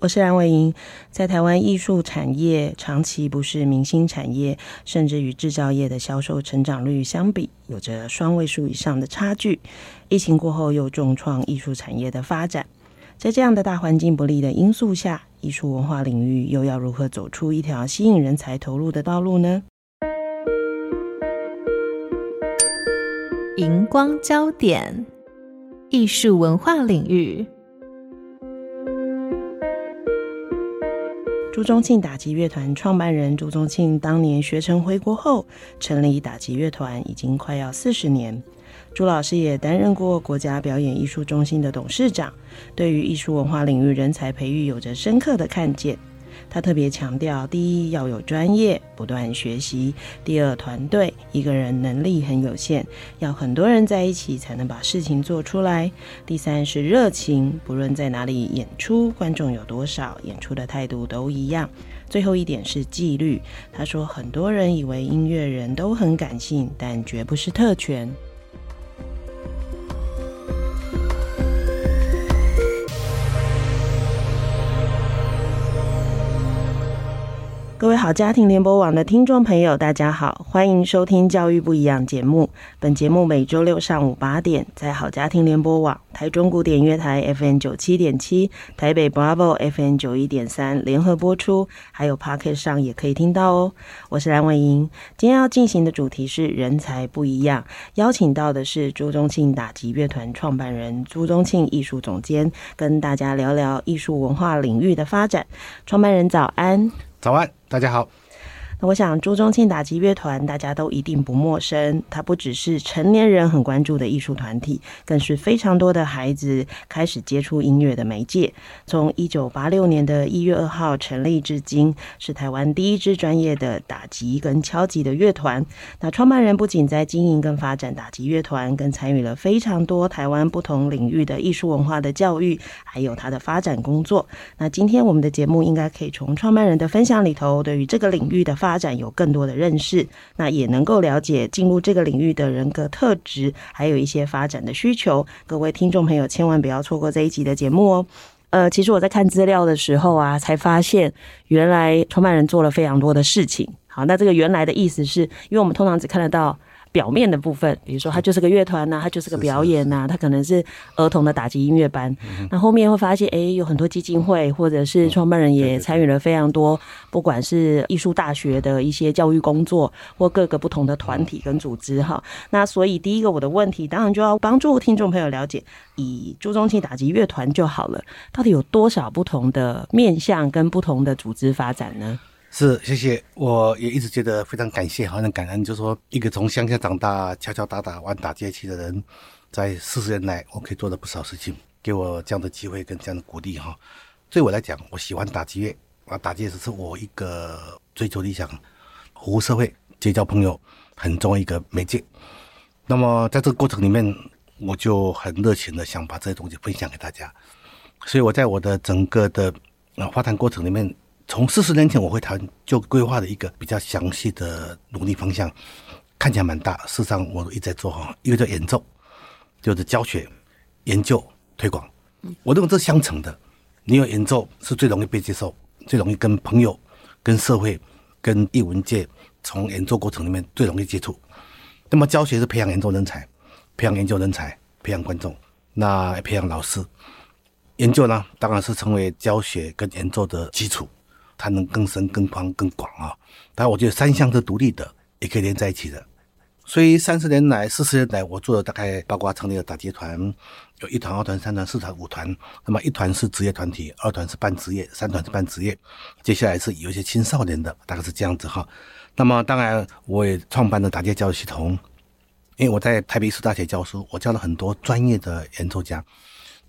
我是蓝伟莹，在台湾艺术产业长期不是明星产业，甚至与制造业的销售成长率相比，有着双位数以上的差距。疫情过后又重创艺术产业的发展，在这样的大环境不利的因素下，艺术文化领域又要如何走出一条吸引人才投入的道路呢？荧光焦点，艺术文化领域。朱宗庆打击乐团创办人朱宗庆当年学成回国后，成立打击乐团已经快要四十年。朱老师也担任过国家表演艺术中心的董事长，对于艺术文化领域人才培育有着深刻的看见。他特别强调：第一，要有专业，不断学习；第二，团队，一个人能力很有限，要很多人在一起才能把事情做出来；第三是热情，不论在哪里演出，观众有多少，演出的态度都一样；最后一点是纪律。他说，很多人以为音乐人都很感性，但绝不是特权。各位好，家庭联播网的听众朋友，大家好，欢迎收听《教育不一样》节目。本节目每周六上午八点，在好家庭联播网、台中古典乐台 FM 九七点七、台北 Bravo FM 九一点三联合播出，还有 Podcast 上也可以听到哦。我是蓝伟莹，今天要进行的主题是人才不一样，邀请到的是朱宗庆打击乐团创办人朱宗庆艺术总监，跟大家聊聊艺术文化领域的发展。创办人早安。早安，大家好。我想，朱宗庆打击乐团大家都一定不陌生。它不只是成年人很关注的艺术团体，更是非常多的孩子开始接触音乐的媒介。从一九八六年的一月二号成立至今，是台湾第一支专业的打击跟敲击的乐团。那创办人不仅在经营跟发展打击乐团，更参与了非常多台湾不同领域的艺术文化的教育，还有他的发展工作。那今天我们的节目应该可以从创办人的分享里头，对于这个领域的发发展有更多的认识，那也能够了解进入这个领域的人格特质，还有一些发展的需求。各位听众朋友，千万不要错过这一集的节目哦。呃，其实我在看资料的时候啊，才发现原来创办人做了非常多的事情。好，那这个原来的意思是因为我们通常只看得到。表面的部分，比如说他就是个乐团呐，他就是个表演呐，他可能是儿童的打击音乐班。那后面会发现，哎，有很多基金会或者是创办人也参与了非常多，不管是艺术大学的一些教育工作，或各个不同的团体跟组织哈。那所以第一个我的问题，当然就要帮助听众朋友了解，以朱宗庆打击乐团就好了，到底有多少不同的面向跟不同的组织发展呢？是，谢谢。我也一直觉得非常感谢，好像感恩，就是说一个从乡下长大、敲敲打打玩打击器的人，在四十年来，我可以做了不少事情，给我这样的机会跟这样的鼓励哈。对我来讲，我喜欢打击乐，啊，打击乐只是我一个追求理想、服务社会、结交朋友很重要一个媒介。那么在这个过程里面，我就很热情的想把这些东西分享给大家。所以我在我的整个的啊发展过程里面。从四十年前我会谈就规划的一个比较详细的努力方向，看起来蛮大，事实上我一直在做哈，一个叫演奏，就是教学、研究、推广。我认为这是相成的，你有演奏是最容易被接受，最容易跟朋友、跟社会、跟艺文界从演奏过程里面最容易接触。那么教学是培养演奏人才，培养研究人才，培养观众，那培养老师。研究呢，当然是成为教学跟演奏的基础。它能更深、更宽、更广啊！当然，我觉得三项是独立的，也可以连在一起的。所以三十年来、四十年来，我做了大概包括成立了打击团，有一团、二团、三团、四团、五团。那么一团是职业团体，二团是半职业，三团是半职业。接下来是有一些青少年的，大概是这样子哈。那么当然，我也创办了打击教育系统，因为我在台北艺术大学教书，我教了很多专业的演奏家。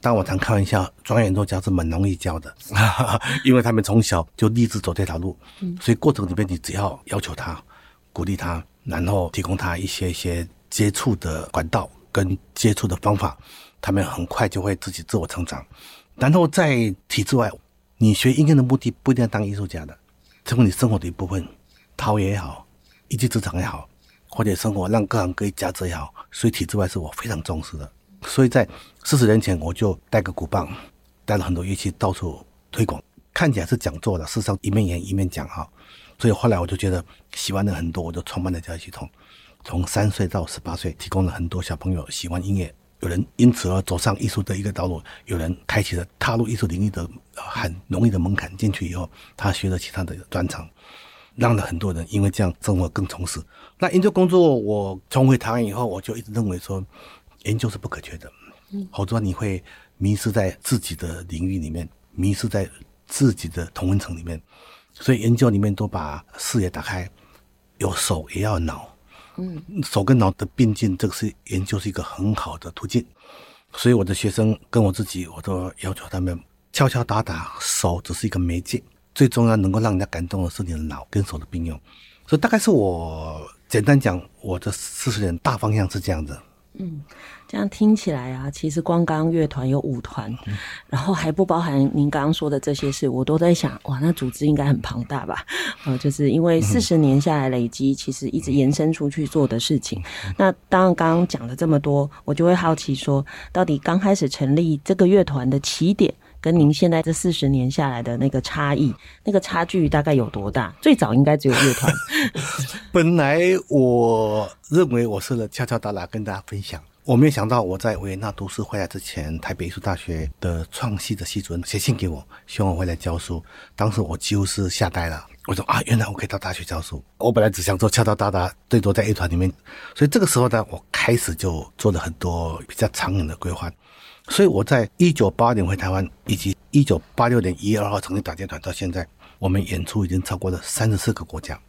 当我常开玩笑，专业演奏家是蛮容易教的，因为他们从小就立志走这条路，所以过程里面你只要要求他，鼓励他，然后提供他一些一些接触的管道跟接触的方法，他们很快就会自己自我成长。然后在体制外，你学音乐的目的不一定要当艺术家的，成为你生活的一部分，陶冶也好，一技之长也好，或者生活让各行各业价值也好，所以体制外是我非常重视的。所以在四十年前，我就带个鼓棒，带了很多乐器到处推广，看起来是讲座的，事实上一面演一面讲哈。所以后来我就觉得喜欢的很多，我就创办了教育系统，从三岁到十八岁，提供了很多小朋友喜欢音乐，有人因此而走上艺术的一个道路，有人开启了踏入艺术领域的很容易的门槛，进去以后他学了其他的专长，让了很多人因为这样生活更充实。那研究工作我重回台湾以后，我就一直认为说。研究是不可缺的，否则你会迷失在自己的领域里面，迷失在自己的同温层里面。所以研究里面都把视野打开，有手也要脑，嗯，手跟脑的并进，这个是研究是一个很好的途径。所以我的学生跟我自己，我都要求他们敲敲打打，手只是一个媒介，最重要能够让人家感动的是你的脑跟手的并用。所以大概是我简单讲，我的四十年大方向是这样子。嗯，这样听起来啊，其实光刚乐团有五团，嗯，然后还不包含您刚刚说的这些事，我都在想，哇，那组织应该很庞大吧？呃，就是因为四十年下来累积，其实一直延伸出去做的事情。嗯，那当然，刚刚讲了这么多，我就会好奇说，到底刚开始成立这个乐团的起点，跟您现在这四十年下来的那个差异，那个差距大概有多大？最早应该只有乐团。本来我认为我是敲敲打打跟大家分享，我没有想到我在维也纳读书回来之前，台北艺术大学的创系的系主任写信给我，希望我回来教书。当时我几乎是吓呆了，我说啊，原来我可以到大学教书。我本来只想做敲敲打打，最多在乐团里面。所以这个时候呢，我开始就做了很多比较长远的规划。所以我在一九八年回台湾，以及一九八六年一月二号成立打击团到现在，我们演出已经超过了三十四个国家。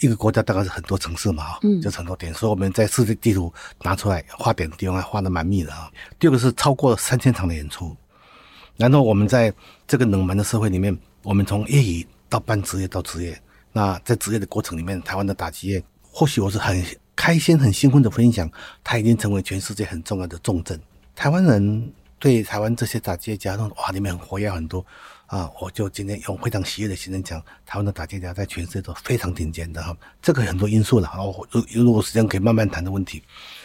一个国家大概是很多城市嘛，哈，嗯，就是很多点。所以我们在世界地图拿出来画点的地方还画的蛮密的啊。第二个是超过了三千场的演出。然后我们在这个冷门的社会里面，我们从业余到半职业到职业。那在职业的过程里面，台湾的打击乐，或许我是很开心、很兴奋的分享，它已经成为全世界很重要的重镇。台湾人。对台湾这些打击乐家，哇，里面很活跃很多啊！我就今天用非常喜悦的心情讲，台湾的打击家在全世界都非常顶尖的哈。这个很多因素了，我如如果时间可以慢慢谈的问题。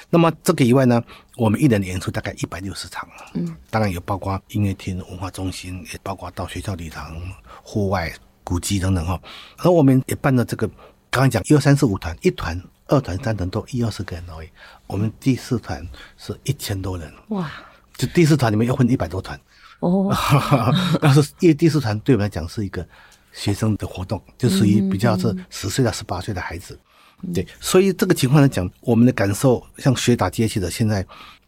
那么这个以外呢，我们一年的演出大概一百六十场，嗯，当然有包括音乐厅、文化中心，也包括到学校礼堂、户外、古迹等等哈。而我们也办了这个，刚刚讲一二三四五团，一团、二团、三团都一二十个人而已。我们第四团是一千多人，哇！就第四团里面又分一百多团。哦，但是因为第四团对我们来讲是一个学生的活动，就属于比较是十岁到十八岁的孩子，对，所以这个情况来讲，我们的感受，像学打击乐器的，现在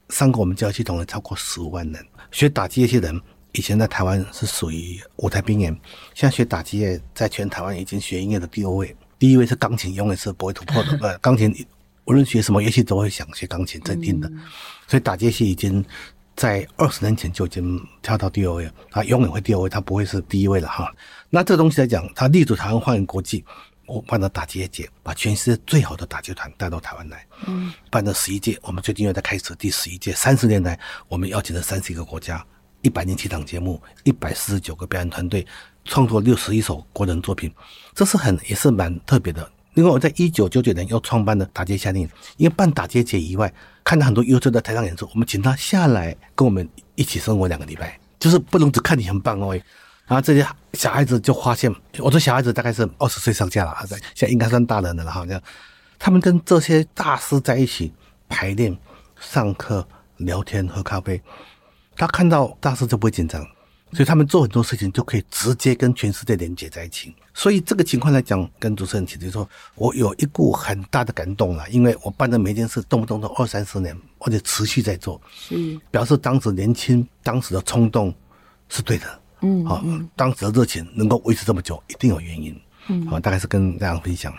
上过我们教育系统的超过十五万人，学打击乐器的人以前在台湾是属于舞台边缘，现在学打击乐在全台湾已经学音乐的第二位，第一位是钢琴，永远是不会突破的，呃，钢琴无论学什么乐器都会想学钢琴，这定的，所以打击乐器已经。在二十年前就已经跳到第二位了，他永远会第二位，他不会是第一位了哈。那这东西来讲，他立足台湾，欢迎国际。我办了打击乐节，把全世界最好的打击团带到台湾来。嗯，办了十一届，我们最近又在开始第十一届。三十年来，我们邀请了三十一个国家，一百零七档节目，一百四十九个表演团队，创作六十一首国人作品，这是很也是蛮特别的。另外，我在一九九九年又创办了打街夏令营，因为办打街节以外，看到很多优秀的台上演出，我们请他下来跟我们一起生活两个礼拜，就是不能只看你很棒哦。然后这些小孩子就发现，我说小孩子大概是二十岁上下了，现在应该算大人的了，好像他们跟这些大师在一起排练、上课、聊天、喝咖啡，他看到大师就不会紧张。所以他们做很多事情就可以直接跟全世界连接在一起。所以这个情况来讲，跟主持人提的说，我有一股很大的感动了，因为我办的每件事动不动都二三十年，而且持续在做，是表示当时年轻，当时的冲动是对的。嗯，好，当时的热情能够维持这么久，一定有原因。嗯，好，大概是跟大家分享。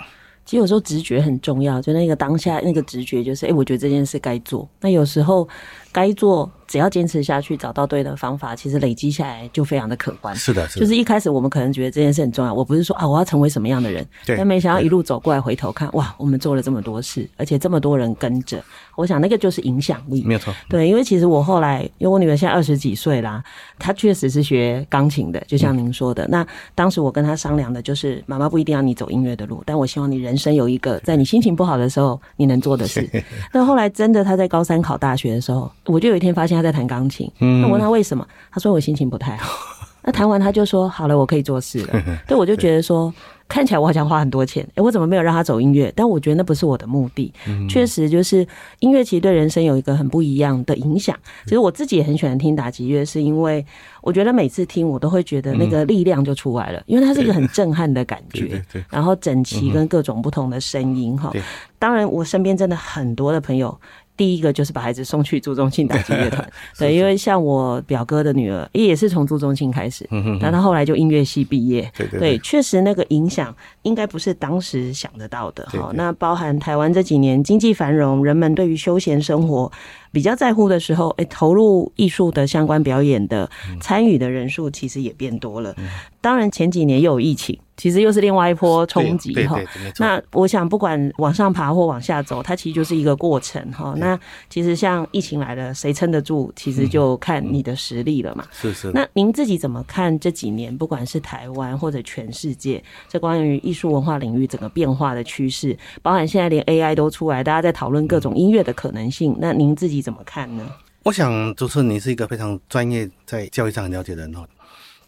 其实有时候直觉很重要，就那个当下那个直觉就是，哎，我觉得这件事该做。那有时候该做。只要坚持下去，找到对的方法，其实累积下来就非常的可观。是的，是的。就是一开始我们可能觉得这件事很重要，我不是说啊，我要成为什么样的人，对。但没想到一路走过来，回头看，哇，我们做了这么多事，而且这么多人跟着。我想那个就是影响力，没有错。对，因为其实我后来，因为我女儿现在二十几岁啦，她确实是学钢琴的，就像您说的。嗯、那当时我跟她商量的就是，妈妈不一定要你走音乐的路，但我希望你人生有一个在你心情不好的时候你能做的事。那后来真的，她在高三考大学的时候，我就有一天发现他在弹钢琴。嗯，那我问他为什么，他说我心情不太好。那弹完他就说好了，我可以做事了。对，我就觉得说，看起来我好像花很多钱，诶，我怎么没有让他走音乐？但我觉得那不是我的目的。确实，就是音乐其实对人生有一个很不一样的影响。其实我自己也很喜欢听打击乐，是因为我觉得每次听我都会觉得那个力量就出来了，因为它是一个很震撼的感觉。然后整齐跟各种不同的声音哈。当然，我身边真的很多的朋友。第一个就是把孩子送去朱宗庆打击乐团，对，因为像我表哥的女儿也是从朱宗庆开始，但他后来就音乐系毕业，对，确实那个影响应该不是当时想得到的哈。那包含台湾这几年经济繁荣，人们对于休闲生活比较在乎的时候，哎，投入艺术的相关表演的参与的人数其实也变多了。当然前几年又有疫情。其实又是另外一波冲击哈。那我想，不管往上爬或往下走，它其实就是一个过程哈。那其实像疫情来了，谁撑得住，其实就看你的实力了嘛。是是。那您自己怎么看这几年，不管是台湾或者全世界，这关于艺术文化领域整个变化的趋势，包含现在连 AI 都出来，大家在讨论各种音乐的可能性。那您自己你怎么看呢？我想，主持人你是一个非常专业，在教育上很了解的人哦。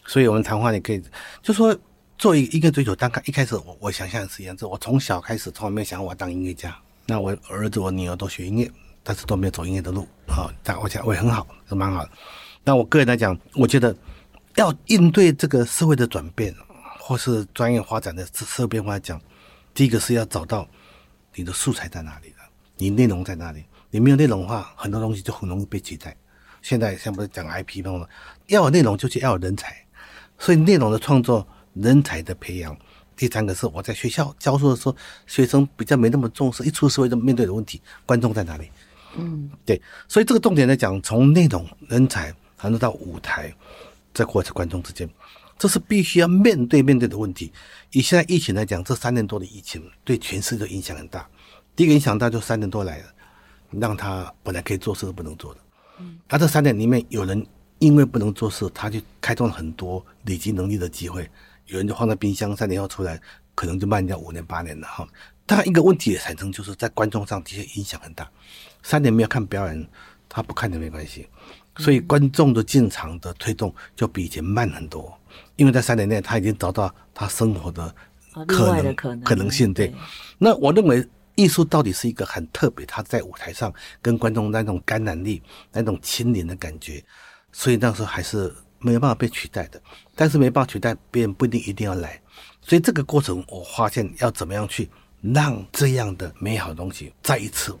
所以我们谈话你可以就说。做一一个追求，大概一开始我我想象的是这样子，我从小开始从来没有想过我当音乐家。那我儿子我女儿都学音乐，但是都没有走音乐的路啊。但我想我也很好，是蛮好的。那我个人来讲，我觉得要应对这个社会的转变，或是专业发展的社会变化来讲，第一个是要找到你的素材在哪里了，你内容在哪里。你没有内容的话，很多东西就很容易被取代。现在像不是讲 IP 那种，要有内容就是要有人才，所以内容的创作。人才的培养，第三个是我在学校教书的时候，学生比较没那么重视，一出社会就面对的问题，观众在哪里？嗯，对，所以这个重点来讲，从内容、人才，谈到舞台，再或者观众之间，这是必须要面对面对的问题。以现在疫情来讲，这三年多的疫情对全世界影响很大。第一个影响大就三年多来了，让他本来可以做事都不能做的。嗯，而这三年里面，有人因为不能做事，他就开创了很多累积能力的机会。有人就放在冰箱，三年后出来，可能就慢掉五年八年了哈。当然，一个问题也产生就是在观众上的确影响很大。三年没有看表演，他不看也没关系，所以观众的进场的推动就比以前慢很多。因为在三年内他已经找到他生活的可能可能性。对，那我认为艺术到底是一个很特别，他在舞台上跟观众那种感染力、那种亲临的感觉，所以那时候还是。没有办法被取代的，但是没办法取代，别人不一定一定要来，所以这个过程我发现要怎么样去让这样的美好的东西再一次，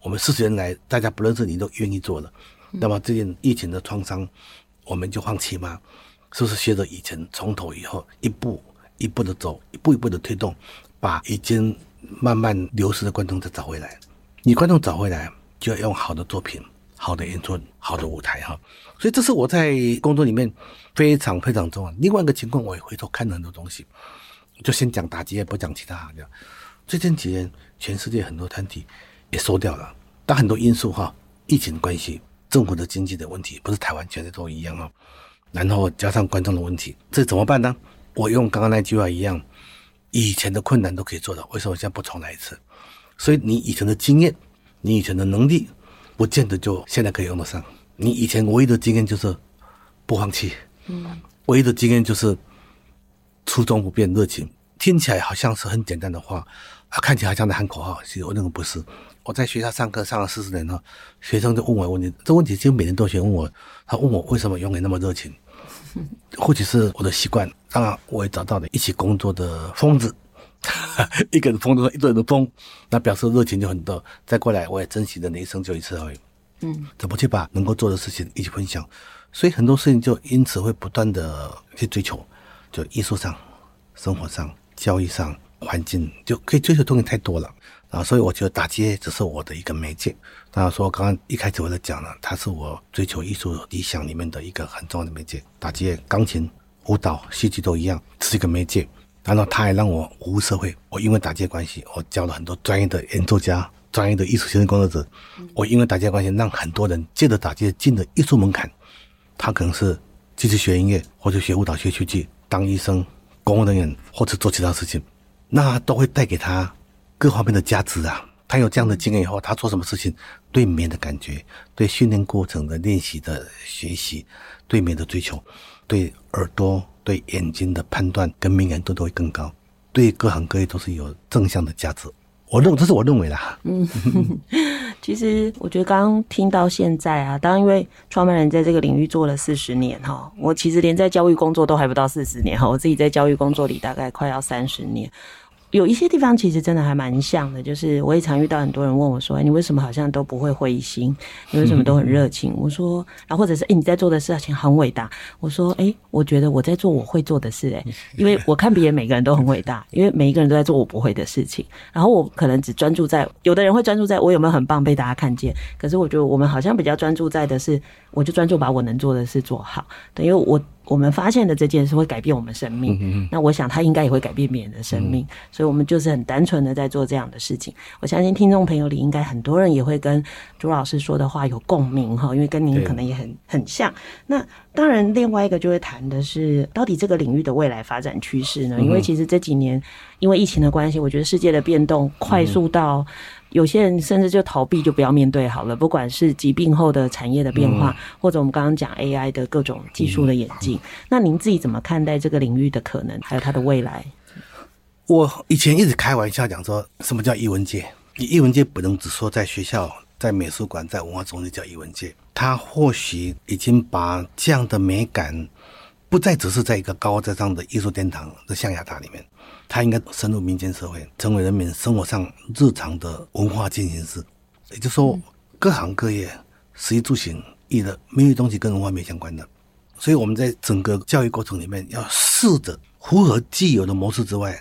我们四十年来大家不认识你都愿意做了，那么这件疫情的创伤我们就放弃吗？是不是学着以前从头以后一步一步的走，一步一步的推动，把已经慢慢流失的观众再找回来？你观众找回来就要用好的作品。好的演出，好的舞台哈，所以这是我在工作里面非常非常重要。另外一个情况，我也回头看了很多东西，就先讲打击，也不讲其他。这样，最近几年，全世界很多团体也收掉了，但很多因素哈，疫情关系、政府的经济的问题，不是台湾全世界都一样啊。然后加上观众的问题，这怎么办呢？我用刚刚那句话一样，以前的困难都可以做到，为什么现在不重来一次？所以你以前的经验，你以前的能力。不见得就现在可以用得上。你以前唯一的经验就是不放弃，嗯，唯一的经验就是初衷不变，热情。听起来好像是很简单的话，啊，看起来好像在喊口号。其实我认为不是。我在学校上课上了四十年了，学生就问我问题，这问题其实每年都学问我。他问我为什么永远那么热情？或许是我的习惯。当然，我也找到了一起工作的疯子。一个人疯的，一个人的疯，那表示热情就很多。再过来，我也珍惜的，人生就一次而已。嗯，怎么去把能够做的事情一起分享？所以很多事情就因此会不断的去追求，就艺术上、生活上、交易上、环境，就可以追求东西太多了啊。所以我觉得打击乐只是我的一个媒介。当然说，刚刚一开始我就讲了，它是我追求艺术理想里面的一个很重要的媒介。打击乐、钢琴、舞蹈、戏剧都一样，是一个媒介。然后它还让我服务社会。我因为打击乐关系，我教了很多专业的演奏家、专业的艺术行政工作者。我因为打击乐关系，让很多人借着打击乐进了艺术门槛。他可能是继续学音乐，或者学舞蹈、学戏剧，当医生、公务人员，或者做其他事情，那都会带给他各方面的价值啊。他有这样的经验以后，他做什么事情，对美的感觉，对训练过程的练习的学习，对美的追求，对耳朵。对眼睛的判断跟敏感度都会更高，对各行各业都是有正向的价值。我认，这是我认为的。嗯，其实我觉得刚刚听到现在啊，当然因为创办人在这个领域做了四十年哈，我其实连在教育工作都还不到四十年哈，我自己在教育工作里大概快要三十年。有一些地方其实真的还蛮像的，就是我也常遇到很多人问我说：“哎，你为什么好像都不会灰心？你为什么都很热情？” 我说：“然后或者是哎，你在做的事情很伟大。”我说：“哎，我觉得我在做我会做的事，哎，因为我看别人每个人都很伟大，因为每一个人都在做我不会的事情。然后我可能只专注在，有的人会专注在我有没有很棒被大家看见，可是我觉得我们好像比较专注在的是，我就专注把我能做的事做好。对，因为我。”我们发现的这件事会改变我们生命，那我想他应该也会改变别人的生命，嗯，所以我们就是很单纯的在做这样的事情。我相信听众朋友里应该很多人也会跟朱老师说的话有共鸣哈，因为跟您可能也很很像。那当然，另外一个就会谈的是到底这个领域的未来发展趋势呢？因为其实这几年因为疫情的关系，我觉得世界的变动快速到。有些人甚至就逃避，就不要面对好了。不管是疾病后的产业的变化，嗯、或者我们刚刚讲 AI 的各种技术的演进，嗯，那您自己怎么看待这个领域的可能，还有它的未来？我以前一直开玩笑讲说，什么叫艺文界？你艺文界不能只说在学校、在美术馆、在文化中心叫艺文界，它或许已经把这样的美感，不再只是在一个高高在上的艺术殿堂的象牙塔里面。它应该深入民间社会，成为人民生活上日常的文化进行式。也就是说，各行各业、食衣住行、艺的没有东西跟文化没相关的。所以我们在整个教育过程里面，要试着符合既有的模式之外，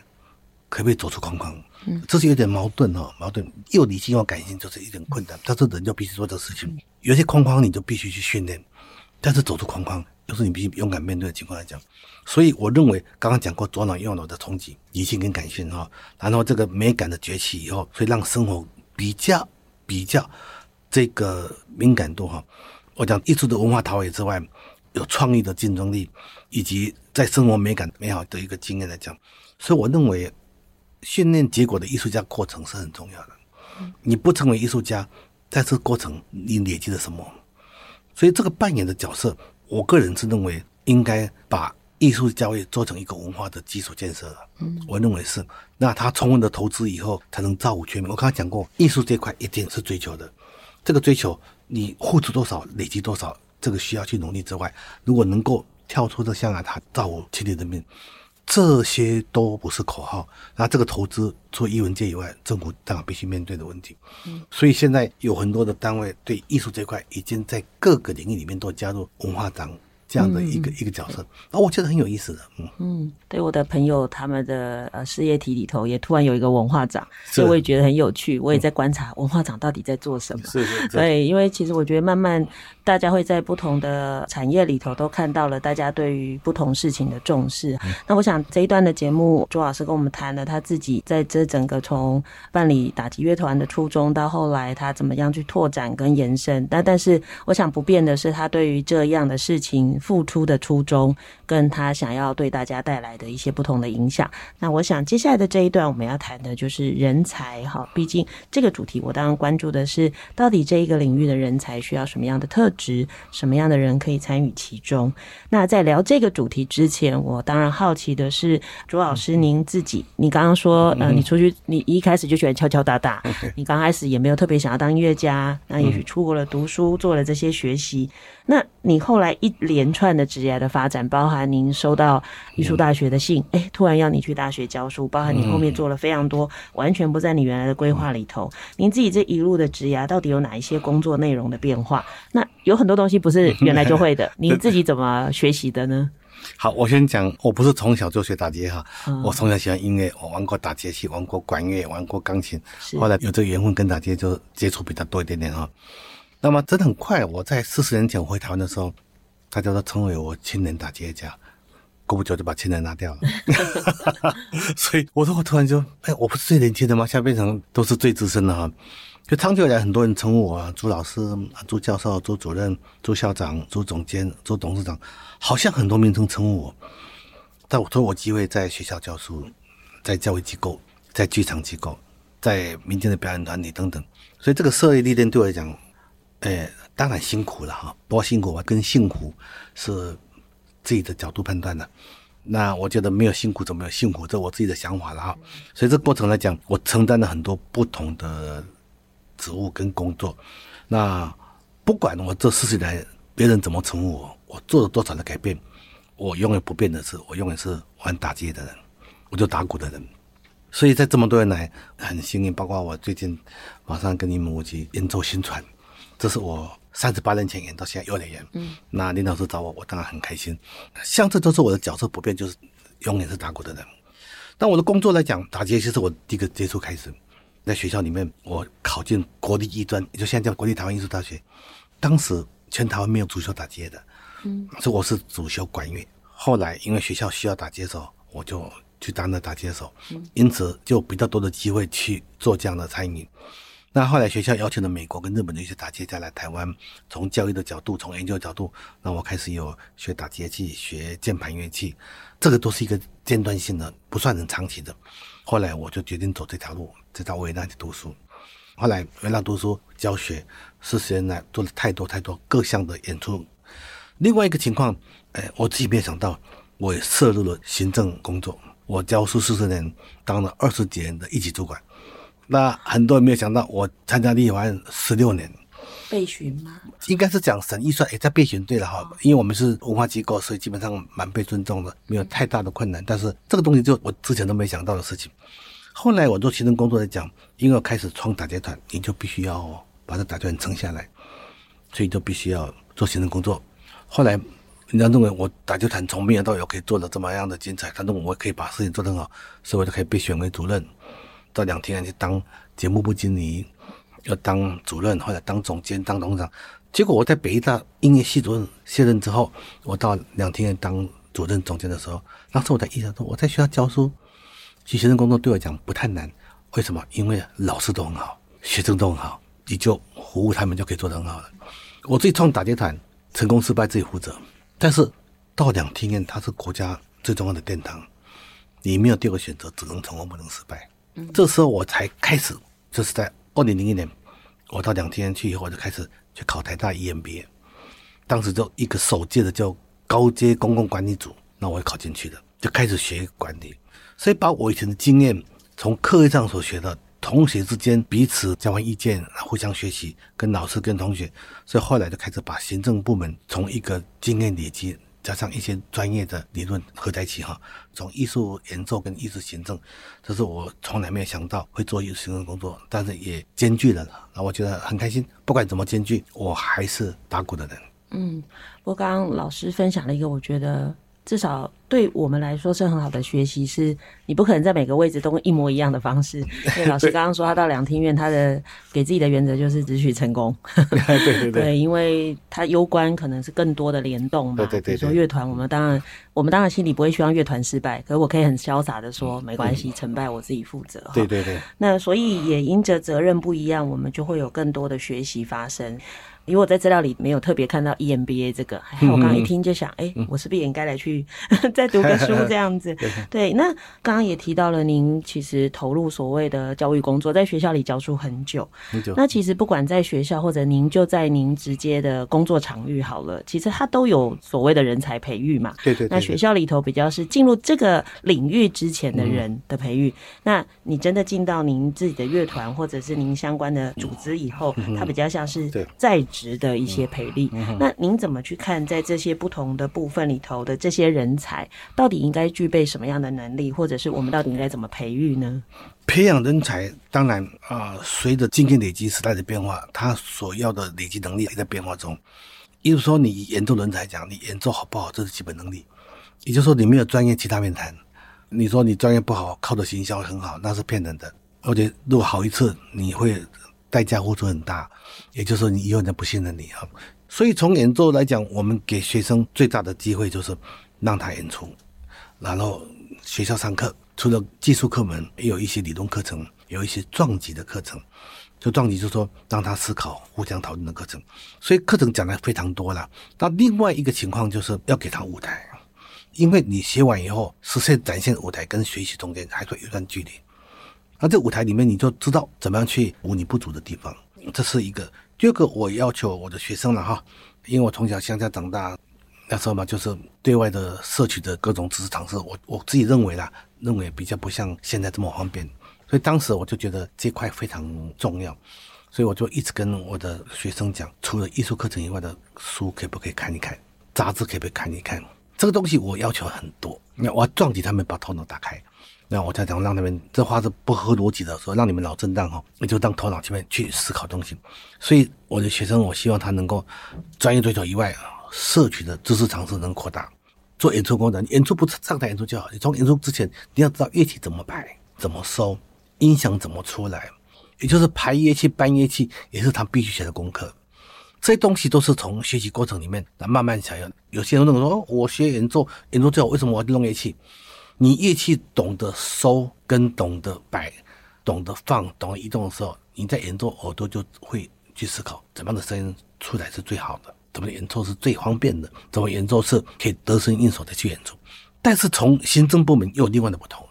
可不可以走出框框？嗯，这是有点矛盾哦，矛盾又理性又感性，就是一点困难。但是人就必须做这个事情，有些框框你就必须去训练，但是走出框框，又是你必须勇敢面对的情况来讲。所以我认为，刚刚讲过左脑右脑的冲击，理性跟感性哈，然后这个美感的崛起以后，所以让生活比较比较这个敏感度哈。我讲艺术的文化陶冶之外，有创意的竞争力，以及在生活美感美好的一个经验来讲，所以我认为训练结果的艺术家过程是很重要的。你不成为艺术家，在这个过程你累积了什么？所以这个扮演的角色，我个人是认为应该把。艺术教育做成一个文化的基础建设，嗯，我认为是。那他充分的投资以后，才能造福全民。我刚才讲过，艺术这块一定是追求的。这个追求，你付出多少，累积多少，这个需要去努力之外，如果能够跳出这象牙塔，造福全体人民，这些都不是口号。那这个投资，除了艺文界以外，政府当然必须面对的问题。嗯，所以现在有很多的单位对艺术这块，已经在各个领域里面都加入文化长。这样的一个、嗯、一个角色，啊，我觉得很有意思的，嗯嗯，对我的朋友他们的呃事业体里头也突然有一个文化长，所以我也觉得很有趣，我也在观察文化长到底在做什么，是是是，对，因为其实我觉得慢慢大家会在不同的产业里头都看到了大家对于不同事情的重视。嗯、那我想这一段的节目，朱老师跟我们谈了他自己在这整个从办理打击乐团的初衷到后来他怎么样去拓展跟延伸，但但是我想不变的是他对于这样的事情。付出的初衷，跟他想要对大家带来的一些不同的影响。那我想接下来的这一段，我们要谈的就是人才哈。毕竟这个主题，我当然关注的是到底这一个领域的人才需要什么样的特质，什么样的人可以参与其中。那在聊这个主题之前，我当然好奇的是，朱老师您自己，你刚刚说，呃，你出去，你一开始就喜欢敲敲打打，你刚开始也没有特别想要当音乐家，那也许出国了读书，做了这些学习。那你后来一连串的职业的发展，包含您收到艺术大学的信，哎、欸，突然要你去大学教书，包含你后面做了非常多完全不在你原来的规划里头。您自己这一路的职涯，到底有哪一些工作内容的变化？那有很多东西不是原来就会的，你自己怎么学习的呢？好，我先讲，我不是从小就学打击哈，嗯我从小喜欢音乐，我玩过打击器，玩过管乐，玩过钢琴，是后来有这个缘分跟打击就接触比较多一点点哈。那么真的很快，我在四十年前回台湾的时候，大家都称为我青年打击家，过不久就把青年拿掉了，所以我说我突然就，哎，我不是最年轻的吗？现在变成都是最资深的哈。就长久以来，很多人称呼我朱老师、朱教授、朱主任、朱校长、朱总监、朱董事长，好像很多名称称呼我。但我说我机会在学校教书，在教育机构，在剧场机构，在民间的表演团体等等，所以这个社会历练对我来讲，呃，当然辛苦了哈。不过辛苦吧，跟幸福是自己的角度判断的。那我觉得没有辛苦就没有幸福，这我自己的想法了哈。所以这过程来讲，我承担了很多不同的。职务跟工作，那不管我这四十年来别人怎么称呼我，我做了多少的改变，我永远不变的是，我永远是玩打击的人，我就打鼓的人。所以在这么多年来，很幸运，包括我最近马上跟你们一起演奏新传，这是我三十八年前演到现在幼儿园。嗯，那林老师找我，我当然很开心。像这都是我的角色不变，就是永远是打鼓的人。但我的工作来讲，打击其实我第一个接触开始。在学校里面，我考进国立艺专，也就现在叫国立台湾艺术大学。当时全台湾没有主修打击的，嗯，所以我是主修管乐。后来因为学校需要打击手，我就去当了打击手，因此就比较多的机会去做这样的餐饮。那后来学校邀请了美国跟日本的一些打击家来台湾，从教育的角度，从研究角度，那我开始有学打击器、学键盘乐器，这个都是一个间断性的，不算很长期的。后来我就决定走这条路，再到维也纳去读书。后来维也纳读书教学，四十年来做了太多太多各项的演出。另外一个情况，哎，我自己没有想到，我也涉入了行政工作。我教书四十年，当了二十几年的一级主管。那很多人没有想到，我参加立法院十六年。备询吗？应该是讲审预算，也在备询。对了哈，因为我们是文化机构，所以基本上蛮被尊重的，没有太大的困难。但是这个东西就我之前都没想到的事情。后来我做行政工作来讲，因为我开始创打击团，你就必须要把这打击团撑下来，所以就必须要做行政工作。后来人家认为我打击团从没有到有可以做的这么样的精彩，他认为我可以把事情做得很好，所以我就可以被选为主任，到两天去当节目部经理。要当主任，或者当总监、当董事长。结果我在北艺大音乐系主任卸任之后，我到两厅院当主任、总监的时候，当时我在意识到，我在学校教书，其实学生工作对我讲不太难。为什么？因为老师都很好，学生都很好，你就服务他们就可以做得很好了。我自己创打击团，成功失败自己负责。但是到两厅院，它是国家最重要的殿堂，你没有第二个选择，只能成功不能失败。嗯，这时候我才开始，就是在。二零零一年，我到两天去以后，我就开始去考台大 EMBA。当时就一个首届的叫高阶公共管理组，那我也考进去的，就开始学管理。所以把我以前的经验，从课业上所学的，同学之间彼此交换意见，互相学习，跟老师跟同学，所以后来就开始把行政部门从一个经验累积。加上一些专业的理论合在一起哈，从艺术演奏跟艺术行政，这是我从来没有想到会做艺术行政工作，但是也兼具了，那我觉得很开心。不管怎么兼具，我还是打鼓的人。嗯，不过刚刚老师分享了一个，我觉得。至少对我们来说是很好的学习，是你不可能在每个位置都用一模一样的方式。因为老师刚刚说他到两厅院，他的给自己的原则就是只许成功。对对对，对，因为他攸关可能是更多的联动嘛。对对对，比如说乐团，我们当然我们当然心里不会希望乐团失败，可是我可以很潇洒的说，没关系，成败我自己负责。对对对。那所以也因着责任不一样，我们就会有更多的学习发生。因为我在资料里没有特别看到 EMBA 这个，我刚刚一听就想，哎、我是不是也应该来去 再读个书这样子？对，那刚刚也提到了，您其实投入所谓的教育工作，在学校里教书很久。很久。那其实不管在学校或者您就在您直接的工作场域好了，其实它都有所谓的人才培育嘛。对对，对。那学校里头比较是进入这个领域之前的人的培育。嗯、那你真的进到您自己的乐团或者是您相关的组织以后，它比较像是在。值的一些培力，那您怎么去看，在这些不同的部分里头的这些人才，到底应该具备什么样的能力，或者是我们到底应该怎么培育呢？培养人才，当然啊，呃，随着经验累积、时代的变化，他所要的累积能力也在变化中。也就是说，你演奏人才讲，你演奏好不好，这是基本能力。也就是说你没有专业，其他面谈。你说你专业不好，靠着行销很好，那是骗人的。而且如果好一次，你会代价付出很大，也就是说你以后人不信任你啊。所以从演奏来讲，我们给学生最大的机会就是让他演出，然后学校上课，除了技术课门，也有一些理论课程，有一些撞击的课程。就撞击就是说让他思考、互相讨论的课程。所以课程讲的非常多了。那另外一个情况就是要给他舞台，因为你学完以后，实现展现舞台跟学习中间还会有一段距离。那这舞台里面，你就知道怎么样去补你不足的地方，这是一个。第二个，我要求我的学生了哈，因为我从小乡下长大，那时候嘛，就是对外的摄取的各种知识常识，我我自己认为啦，认为比较不像现在这么方便，所以当时我就觉得这块非常重要，所以我就一直跟我的学生讲，除了艺术课程以外的书，可不可以看一看，杂志可不可以看一看，这个东西我要求很多，那我要撞击他们，把头脑打开。那我在讲让他们，这话是不合逻辑的，说让你们脑震荡哈，你就当头脑前面去思考东西。所以我的学生，我希望他能够专业对手以外，摄取的知识常识能扩大。做演出工作，演出不上台演出就好，你从演出之前你要知道乐器怎么摆、怎么收，音响怎么出来，也就是排乐器、搬乐器，也是他必须学的功课。这些东西都是从学习过程里面来慢慢想要。有些人认为说，我学演奏，演奏最好，为什么我要弄乐器？你乐器懂得收，跟懂得摆，懂得放，懂得移动的时候，你在演奏耳朵就会去思考，怎么样的声音出来是最好的，怎么演奏是最方便的，怎么演奏是可以得心应手的去演奏。但是从行政部门又有另外的不同。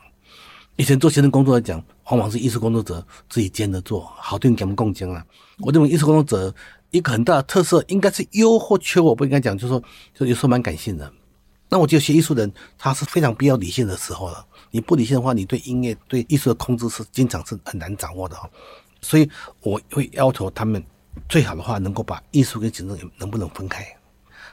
以前做行政工作来讲，往往是艺术工作者自己兼着做，好多人给我们共情了。我认为艺术工作者一个很大的特色应该是优或缺，我不应该讲，就是说，就有时候蛮感性的。那我觉得学艺术的人他是非常必要理性的时候了。你不理性的话，你对音乐、对艺术的控制是经常是很难掌握的哈。所以我会要求他们最好的话能够把艺术跟行政能不能分开。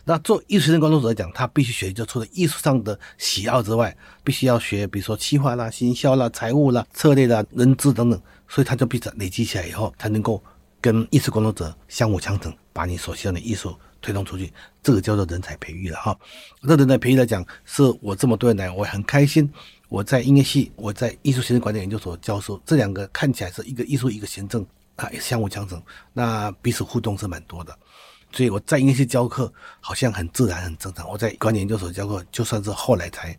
那做艺术行政工作者来讲，他必须学就除了艺术上的喜好之外，必须要学，比如说企划啦、行销啦、财务啦、策略啦、人资等等。所以他就必须累积起来以后，才能够跟艺术工作者相辅相成，把你所需要的艺术。推动出去，这个叫做人才培育了哈。那人才培育来讲，是我这么多年来，我很开心。我在音乐系，我在艺术行政管理研究所教授，这两个看起来是一个艺术，一个行政啊，也相辅相成，那彼此互动是蛮多的。所以我在音乐系教课，好像很自然、很正常。我在管理研究所教课，就算是后来才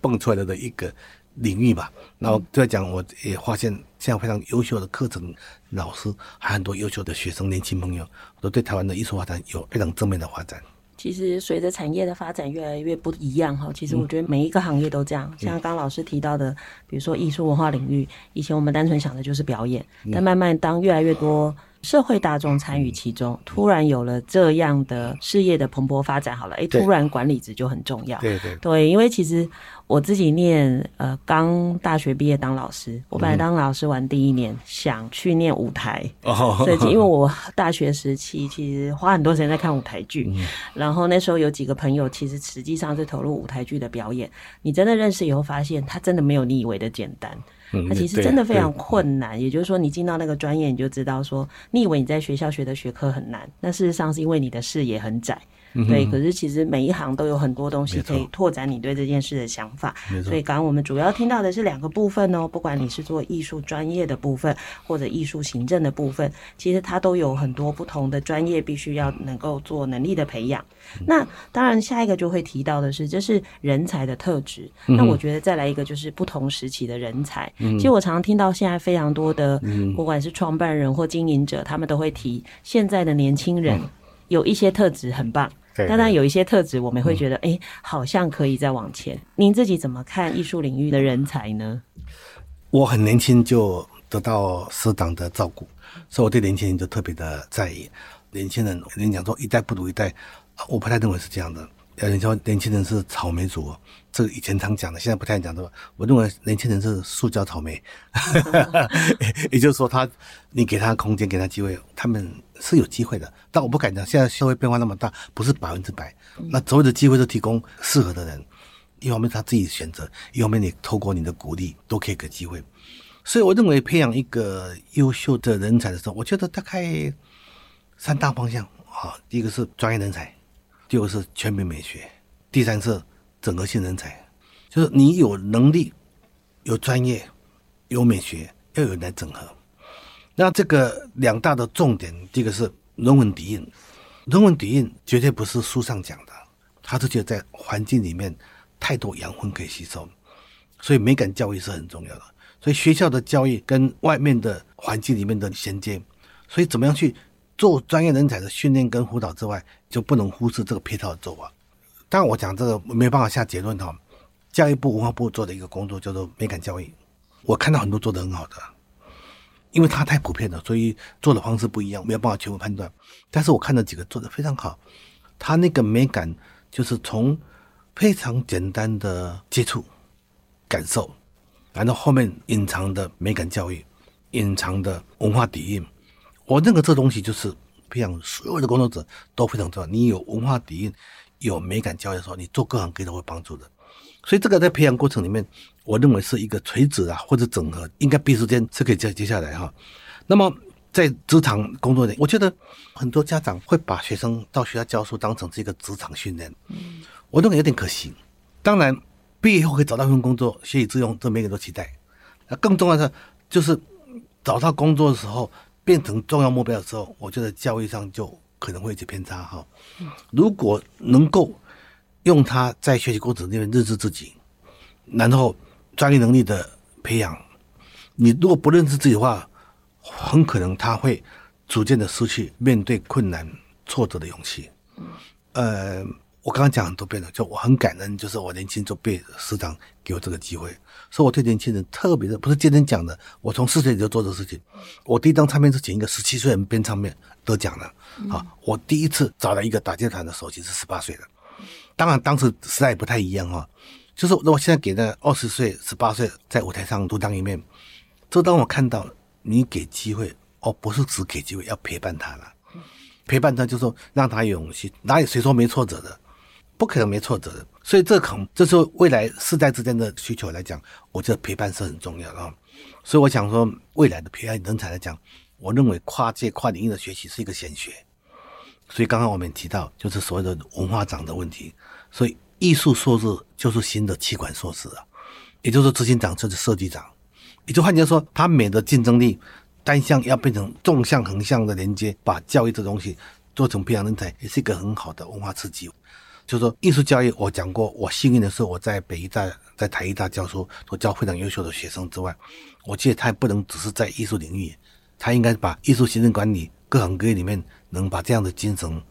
蹦出来的一个。领域吧，然后对来讲，我也发现现在非常优秀的课程老师，还很多优秀的学生、年轻朋友，都对台湾的艺术发展有非常正面的发展。其实随着产业的发展越来越不一样哈，其实我觉得每一个行业都这样。嗯、像刚刚老师提到的，比如说艺术文化领域，以前我们单纯想的就是表演，但慢慢当越来越多。社会大众参与其中，突然有了这样的事业的蓬勃发展。好了，哎，突然管理职就很重要。对对对，因为其实我自己念呃刚大学毕业当老师，我本来当老师完第一年想去念舞台所以，因为我大学时期其实花很多时间在看舞台剧，然后那时候有几个朋友其实实际上是投入舞台剧的表演。你真的认识以后发现，他真的没有你以为的简单。它其实真的非常困难，也就是说，你进到那个专业，你就知道说，你以为你在学校学的学科很难，那事实上是因为你的视野很窄。对，可是其实每一行都有很多东西可以拓展你对这件事的想法。所以刚刚我们主要听到的是两个部分哦，不管你是做艺术专业的部分，或者艺术行政的部分，其实它都有很多不同的专业必须要能够做能力的培养。那当然，下一个就会提到的是，这是人才的特质。那我觉得再来一个就是不同时期的人才。其实我常常听到现在非常多的，不管是创办人或经营者，他们都会提现在的年轻人有一些特质很棒。当然有一些特质，我们会觉得，哎、嗯欸，好像可以再往前。您自己怎么看艺术领域的人才呢？我很年轻就得到师长的照顾，所以我对年轻人就特别的在意。年轻人，人讲说一代不如一代，我不太认为是这样的。有人说年轻人是草莓族，这个以前常讲的，现在不太讲的。我认为年轻人是塑胶草莓，也就是说，他你给他空间，给他机会，他们是有机会的。但我不敢讲，现在社会变化那么大，不是百分之百。那所有的机会都提供适合的人，一方面他自己选择，一方面你透过你的鼓励都可以给机会。所以我认为培养一个优秀的人才的时候，我觉得大概三大方向啊，第一个是专业人才。第二个是全民美学，第三是整合性人才，就是你有能力、有专业、有美学，要有人来整合。那这个两大的重点，第一个是人文底蕴，人文底蕴绝对不是书上讲的，它是觉得在环境里面太多养分可以吸收，所以美感教育是很重要的。所以学校的教育跟外面的环境里面的衔接，所以怎么样去做专业人才的训练跟辅导之外，就不能忽视这个配套的做法。当然，我讲这个没办法下结论哈。教育部、文化部做的一个工作叫做美感教育，我看到很多做得很好的，因为它太普遍了，所以做的方式不一样，没有办法全部判断。但是我看到几个做的非常好，他那个美感就是从非常简单的接触、感受，然后后面隐藏的美感教育、隐藏的文化底蕴。我认为这东西就是培养所有的工作者都非常重要。你有文化底蕴。有美感教育的时候，你做各行各业都会帮助的。所以这个在培养过程里面，我认为是一个垂直啊，或者整合，应该必须间是可以接接下来哈。那么在职场工作的，我觉得很多家长会把学生到学校教书当成是一个职场训练，我认为有点可惜。当然，毕业后可以找到一份工作，学以致用，这每个人都期待。那更重要的就是找到工作的时候，变成重要目标的时候，我觉得教育上就。可能会有些偏差哈。如果能够用他在学习过程里面认识自己，然后专业能力的培养，你如果不认识自己的话，很可能他会逐渐的失去面对困难挫折的勇气。呃。我刚刚讲很多遍了，就我很感恩，就是我年轻就被师长给我这个机会，所以我对年轻人特别的，不是今天讲的，我从四岁就做这事情。我第一张唱片是请一个十七岁人编唱片得奖了，啊，我第一次找了一个打击团的首席是十八岁的，当然当时时代不太一样哈，就是如果现在给那二十岁、十八岁在舞台上独当一面，就当我看到你给机会，哦，不是只给机会，要陪伴他了，陪伴他就是说让他有勇气，哪有谁说没挫折的？不可能没挫折的，所以这可能这是未来世代之间的需求来讲，我觉得陪伴是很重要的。所以我想说，未来的培养人才来讲，我认为跨界跨领域的学习是一个显学。所以刚刚我们提到，就是所谓的文化长的问题。所以艺术硕士就是新的企管硕士啊，也就是执行长就是设计长，也就换句话说，它美的竞争力单向要变成纵向横向的连接，把教育这东西做成培养人才，也是一个很好的文化刺激。就说，艺术教育，我讲过，我幸运的是我在北艺大、在台艺大教书，都教非常优秀的学生之外，我觉得他也不能只是在艺术领域，他应该把艺术行政管理各行各业里面能把这样的精神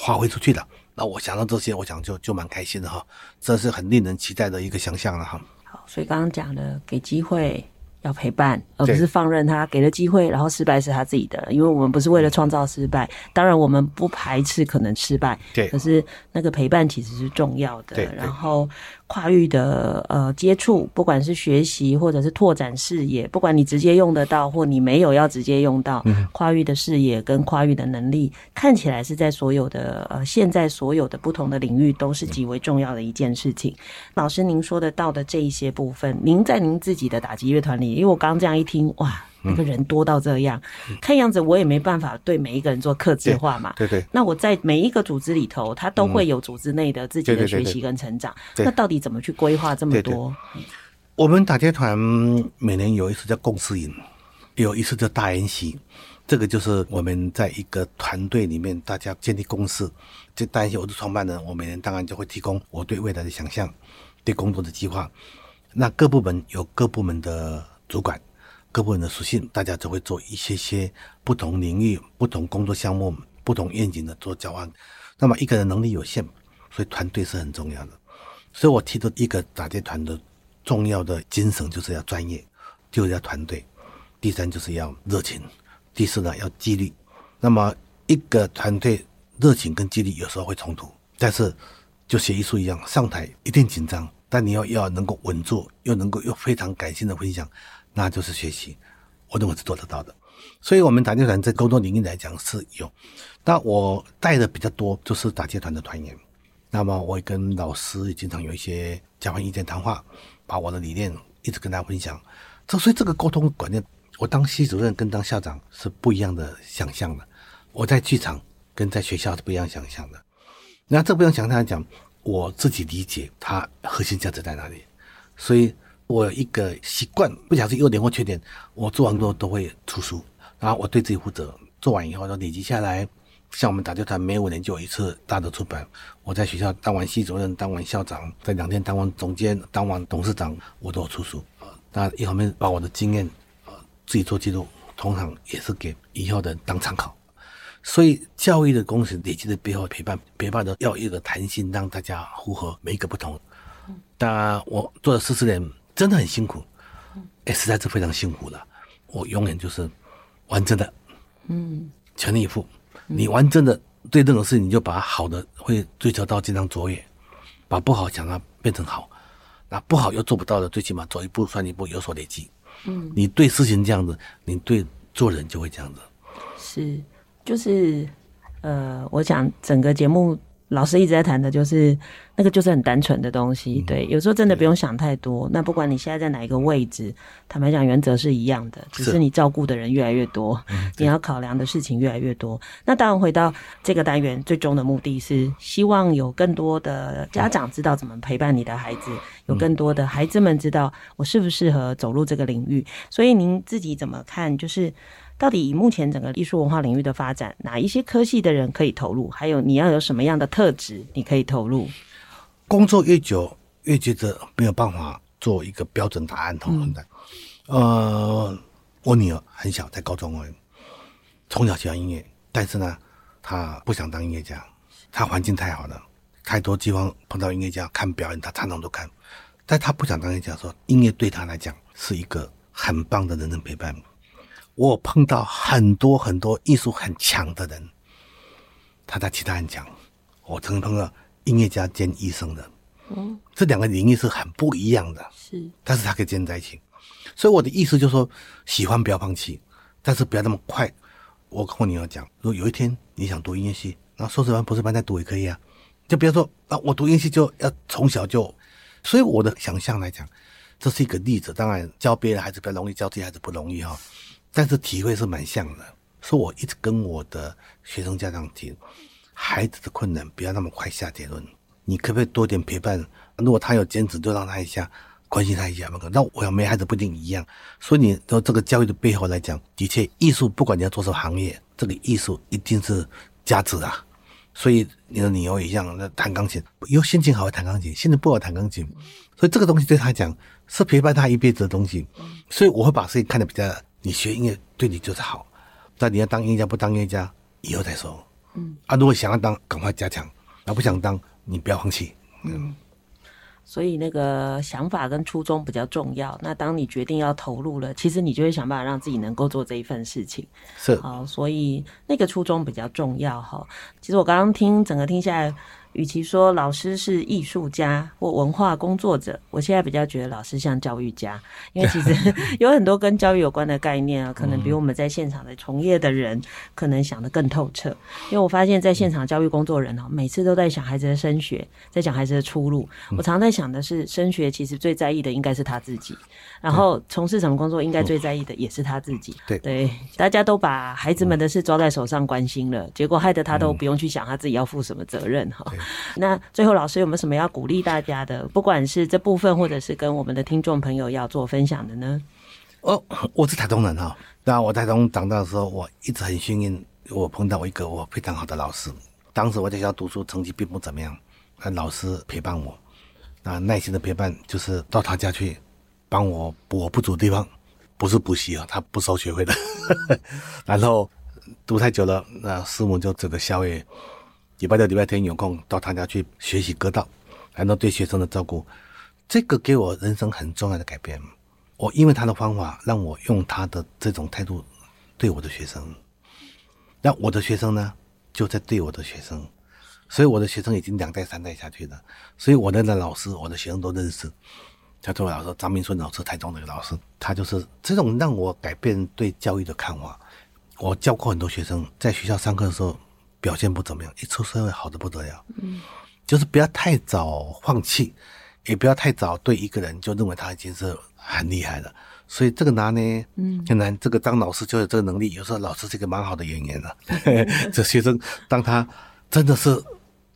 发挥出去的。那我想到这些，我想就就蛮开心的哈，这是很令人期待的一个想象了哈。好，所以刚刚讲的给机会。要陪伴，而不是放任他给了机会，然后失败是他自己的。因为我们不是为了创造失败，当然我们不排斥可能失败，对。可是那个陪伴其实是重要的。对。然后跨域的呃接触，不管是学习或者是拓展视野，不管你直接用得到或你没有要直接用到，嗯，跨域的视野跟跨域的能力，看起来是在所有的呃现在所有的不同的领域都是极为重要的一件事情。老师，您说得到的这一些部分，您在您自己的打击乐团里。因为我刚刚这样一听，哇，那个人多到这样，嗯、看样子我也没办法对每一个人做客制化嘛。对对，对。那我在每一个组织里头，他都会有组织内的自己的学习跟成长。那到底怎么去规划这么多？我们打击团每年有一次叫共识营，有一次叫大研习。这个就是我们在一个团队里面，大家建立共识。这大研习我是创办人，我每年当然就会提供我对未来的想象，对工作的计划。那各部门有各部门的。主管各部门的属性，大家就会做一些些不同领域、不同工作项目、不同愿景的做交换。那么一个人能力有限，所以团队是很重要的。所以我提出一个打击团的重要的精神，就是要专业，就是要团队。第三就是要热情，第四呢要纪律。那么一个团队热情跟纪律有时候会冲突，但是就学艺术一样，上台一定紧张。但你要要能够稳住，又能够又非常感性的分享，那就是学习。我认为是做得到的。所以，我们打击团在工作领域来讲是有。那我带的比较多，就是打击团的团员。那么，我也跟老师也经常有一些交换意见谈话，把我的理念一直跟大家分享。这所以这个沟通观念，我当系主任跟当校长是不一样的想象的。我在剧场跟在学校是不一样想象的。那这不用想象来讲。我自己理解它核心价值在哪里。所以我有一个习惯，不晓得是优点或缺点，我做完之后都会出书，然后我对自己负责。做完以后都累积下来，像我们打击团每五年就有一次大的出版。我在学校当完系主任，当完校长，在两天当完总监，当完董事长，我都有出书。那一方面把我的经验呃自己做记录，通常也是给以后的人当参考。所以教育的公司累积的背后陪伴，陪伴的要有一个弹性，让大家符合每一个不同。当然我做了四十年，真的很辛苦，哎，实在是非常辛苦了。我永远就是完整的。嗯，全力以赴。你完整的对任何事情，你就把好的会追求到经常卓越，把不好想要变成好，那不好又做不到的，最起码走一步算一步，有所累积。嗯，你对事情这样子，你对做人就会这样子。是，就是，呃，我想整个节目。老师一直在谈的就是那个，就是很单纯的东西。对，有时候真的不用想太多。那不管你现在在哪一个位置，坦白讲，原则是一样的，只是你照顾的人越来越多，你要考量的事情越来越多。那当然，回到这个单元，最终的目的是希望有更多的家长知道怎么陪伴你的孩子，有更多的孩子们知道我适不适合走入这个领域。所以您自己怎么看？就是。到底以目前整个艺术文化领域的发展，哪一些科系的人可以投入？还有你要有什么样的特质，你可以投入？工作越久，越觉得没有办法做一个标准答案同存在。嗯、呃，我女儿很小，在高中而已，从小喜欢音乐，但是呢，她不想当音乐家，她环境太好了，太多地方碰到音乐家看表演，她常常都看。但她不想当音乐家，说音乐对她来讲是一个很棒的人生陪伴。我碰到很多很多艺术很强的人，他在其他人讲。我曾经碰到音乐家兼医生的，嗯，这两个领域是很不一样的，是，但是他可以兼在一起。所以我的意思就是说，喜欢不要放弃，但是不要那么快。我跟我女儿讲，如果有一天你想读音乐系，那硕士班、博士班再读也可以啊。就比如说啊，我读音乐系就要从小就，所以我的想象来讲，这是一个例子。当然教别人孩子比较容易，教自己孩子不容易哈。但是体会是蛮像的，所以我一直跟我的学生家长提，孩子的困难不要那么快下结论，你可不可以多点陪伴？如果他有坚持，就让他一下，关心他一下嘛。那我要没孩子不一定一样，所以你说这个教育的背后来讲，的确艺术不管你要做什么行业，这个艺术一定是价值啊。所以你的女儿一样，那弹钢琴，有心情好会弹钢琴，心情不好弹钢琴，所以这个东西对他讲是陪伴他一辈子的东西。所以我会把事情看得比较。你学音乐对你就是好，但你要当音乐家不当音乐家，以后再说。嗯，啊，如果想要当，赶快加强；那不想当，你不要放弃。嗯，所以那个想法跟初衷比较重要。那当你决定要投入了，其实你就会想办法让自己能够做这一份事情。是，好，所以那个初衷比较重要哈。其实我刚刚听整个听下来。与其说老师是艺术家或文化工作者，我现在比较觉得老师像教育家，因为其实 有很多跟教育有关的概念啊，可能比我们在现场的从业的人可能想得更透彻。因为我发现在现场教育工作人哦，每次都在想孩子的升学，在讲孩子的出路。我常在想的是，升学其实最在意的应该是他自己，然后从事什么工作应该最在意的也是他自己。对对，大家都把孩子们的事抓在手上关心了，结果害得他都不用去想他自己要负什么责任哈。那最后，老师有没有什么要鼓励大家的？不管是这部分，或者是跟我们的听众朋友要做分享的呢？哦，我是台东人哈。那我在台东长大的时候，我一直很幸运，我碰到一个我非常好的老师。当时我在学校读书，成绩并不怎么样，那老师陪伴我，那耐心的陪伴，就是到他家去帮我补我不足的地方，不是补习啊，他不收学费的。然后读太久了，那师母就这个宵夜。礼拜六、礼拜天有空到他家去学习歌道，还能对学生的照顾，这个给我人生很重要的改变。我因为他的方法，让我用他的这种态度对我的学生，那我的学生呢，就在对我的学生，所以我的学生已经两代、三代下去了。所以我的老师，我的学生都认识。他作为老师张明顺老师，台中的一个老师，他就是这种让我改变对教育的看法。我教过很多学生，在学校上课的时候。表现不怎么样，一出社会好的不得了。嗯，就是不要太早放弃，也不要太早对一个人就认为他已经是很厉害了。所以这个拿呢，嗯，现在这个当老师就有这个能力。有时候老师是一个蛮好的演员了。这学生当他真的是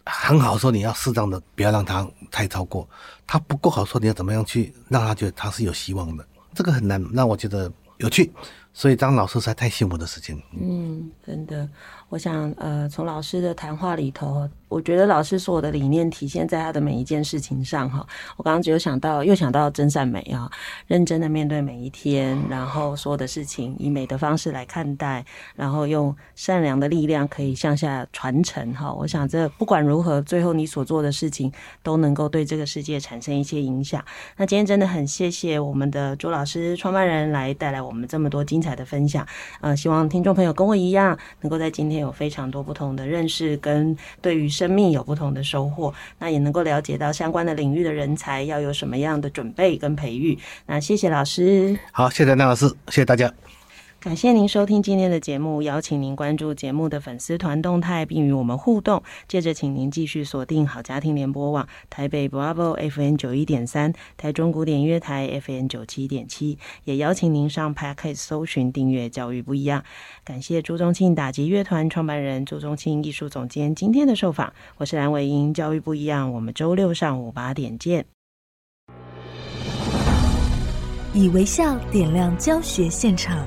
很好的时候，你要适当的，不要让他太超过；他不够好的时候，你要怎么样去让他觉得他是有希望的？这个很难，让我觉得有趣。所以当老师实在太幸福的事情。嗯，真的，我想，呃，从老师的谈话里头。我觉得老师所有的理念体现在他的每一件事情上哈。我刚刚只有想到，又想到真善美啊，认真的面对每一天，然后所有的事情以美的方式来看待，然后用善良的力量可以向下传承哈。我想这不管如何，最后你所做的事情都能够对这个世界产生一些影响。那今天真的很谢谢我们的朱老师创办人来带来我们这么多精彩的分享。呃，希望听众朋友跟我一样，能够在今天有非常多不同的认识跟对于。生命有不同的收获，那也能够了解到相关的领域的人才要有什么样的准备跟培育。那谢谢老师，好，谢谢那老师，谢谢大家。感谢您收听今天的节目，邀请您关注节目的粉丝团动态，并与我们互动。接着，请您继续锁定好家庭联播网台北 Bravo FM 九一点三，台中古典乐台 FM 九七点七，也邀请您上 Podcast 搜寻订阅教育不一样。感谢朱宗庆打击乐团创办人朱宗庆艺术总监今天的受访，我是蓝伟英，教育不一样，我们周六上午八点见。以微笑点亮教学现场。